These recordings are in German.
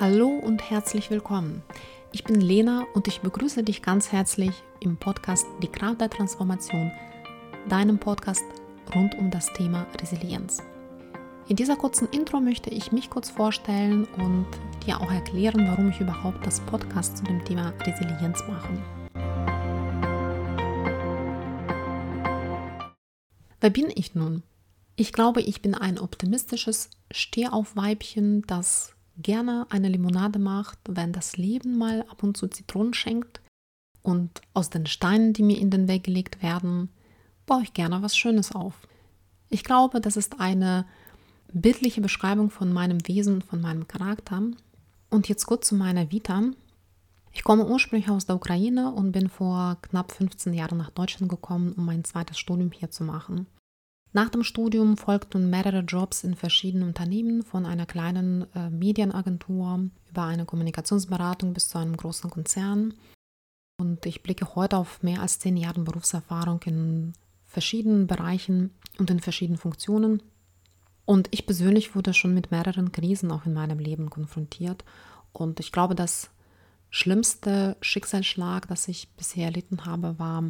Hallo und herzlich willkommen. Ich bin Lena und ich begrüße dich ganz herzlich im Podcast Die Kraft der Transformation, deinem Podcast rund um das Thema Resilienz. In dieser kurzen Intro möchte ich mich kurz vorstellen und dir auch erklären, warum ich überhaupt das Podcast zu dem Thema Resilienz mache. Wer bin ich nun? Ich glaube, ich bin ein optimistisches Stehaufweibchen, das gerne eine Limonade macht, wenn das Leben mal ab und zu Zitronen schenkt. Und aus den Steinen, die mir in den Weg gelegt werden, baue ich gerne was Schönes auf. Ich glaube, das ist eine bildliche Beschreibung von meinem Wesen, von meinem Charakter. Und jetzt kurz zu meiner Vita. Ich komme ursprünglich aus der Ukraine und bin vor knapp 15 Jahren nach Deutschland gekommen, um mein zweites Studium hier zu machen. Nach dem Studium folgten mehrere Jobs in verschiedenen Unternehmen, von einer kleinen äh, Medienagentur über eine Kommunikationsberatung bis zu einem großen Konzern. Und ich blicke heute auf mehr als zehn Jahre Berufserfahrung in verschiedenen Bereichen und in verschiedenen Funktionen. Und ich persönlich wurde schon mit mehreren Krisen auch in meinem Leben konfrontiert. Und ich glaube, das schlimmste Schicksalsschlag, das ich bisher erlitten habe, war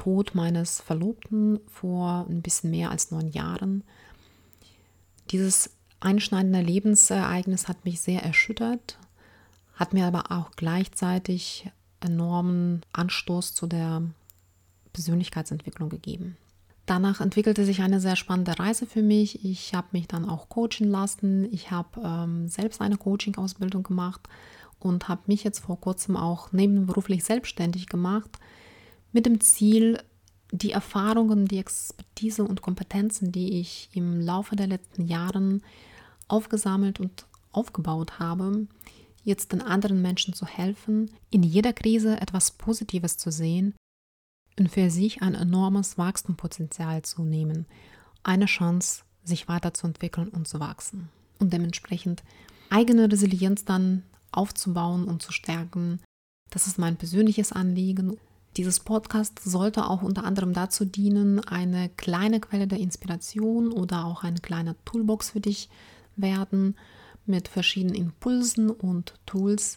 Tod meines Verlobten vor ein bisschen mehr als neun Jahren. Dieses einschneidende Lebensereignis hat mich sehr erschüttert, hat mir aber auch gleichzeitig enormen Anstoß zu der Persönlichkeitsentwicklung gegeben. Danach entwickelte sich eine sehr spannende Reise für mich. Ich habe mich dann auch coachen lassen. Ich habe ähm, selbst eine Coaching-Ausbildung gemacht und habe mich jetzt vor kurzem auch nebenberuflich selbstständig gemacht mit dem Ziel, die Erfahrungen, die Expertise und Kompetenzen, die ich im Laufe der letzten Jahre aufgesammelt und aufgebaut habe, jetzt den anderen Menschen zu helfen, in jeder Krise etwas Positives zu sehen und für sich ein enormes Wachstumspotenzial zu nehmen, eine Chance, sich weiterzuentwickeln und zu wachsen. Und dementsprechend eigene Resilienz dann aufzubauen und zu stärken, das ist mein persönliches Anliegen dieses Podcast sollte auch unter anderem dazu dienen, eine kleine Quelle der Inspiration oder auch eine kleine Toolbox für dich werden mit verschiedenen Impulsen und Tools,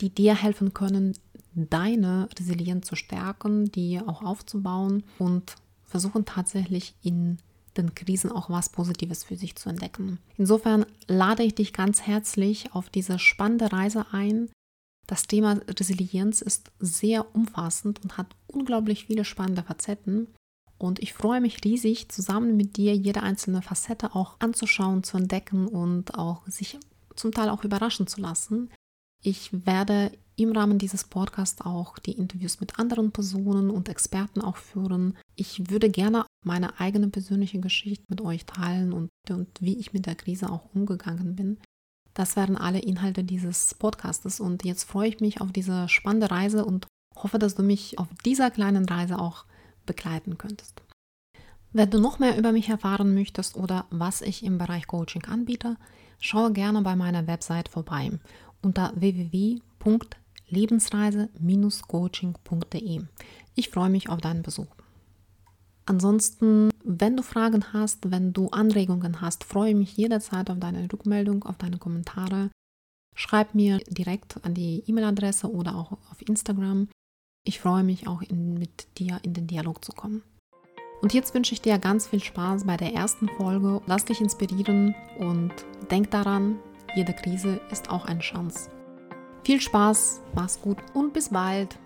die dir helfen können, deine Resilienz zu stärken, die auch aufzubauen und versuchen tatsächlich in den Krisen auch was Positives für sich zu entdecken. Insofern lade ich dich ganz herzlich auf diese spannende Reise ein, das Thema Resilienz ist sehr umfassend und hat unglaublich viele spannende Facetten. Und ich freue mich riesig, zusammen mit dir jede einzelne Facette auch anzuschauen, zu entdecken und auch sich zum Teil auch überraschen zu lassen. Ich werde im Rahmen dieses Podcasts auch die Interviews mit anderen Personen und Experten auch führen. Ich würde gerne meine eigene persönliche Geschichte mit euch teilen und, und wie ich mit der Krise auch umgegangen bin. Das wären alle Inhalte dieses Podcastes und jetzt freue ich mich auf diese spannende Reise und hoffe, dass du mich auf dieser kleinen Reise auch begleiten könntest. Wenn du noch mehr über mich erfahren möchtest oder was ich im Bereich Coaching anbiete, schaue gerne bei meiner Website vorbei unter www.lebensreise-coaching.de. Ich freue mich auf deinen Besuch. Ansonsten, wenn du Fragen hast, wenn du Anregungen hast, freue ich mich jederzeit auf deine Rückmeldung, auf deine Kommentare. Schreib mir direkt an die E-Mail-Adresse oder auch auf Instagram. Ich freue mich auch in, mit dir in den Dialog zu kommen. Und jetzt wünsche ich dir ganz viel Spaß bei der ersten Folge. Lass dich inspirieren und denk daran, jede Krise ist auch eine Chance. Viel Spaß, mach's gut und bis bald.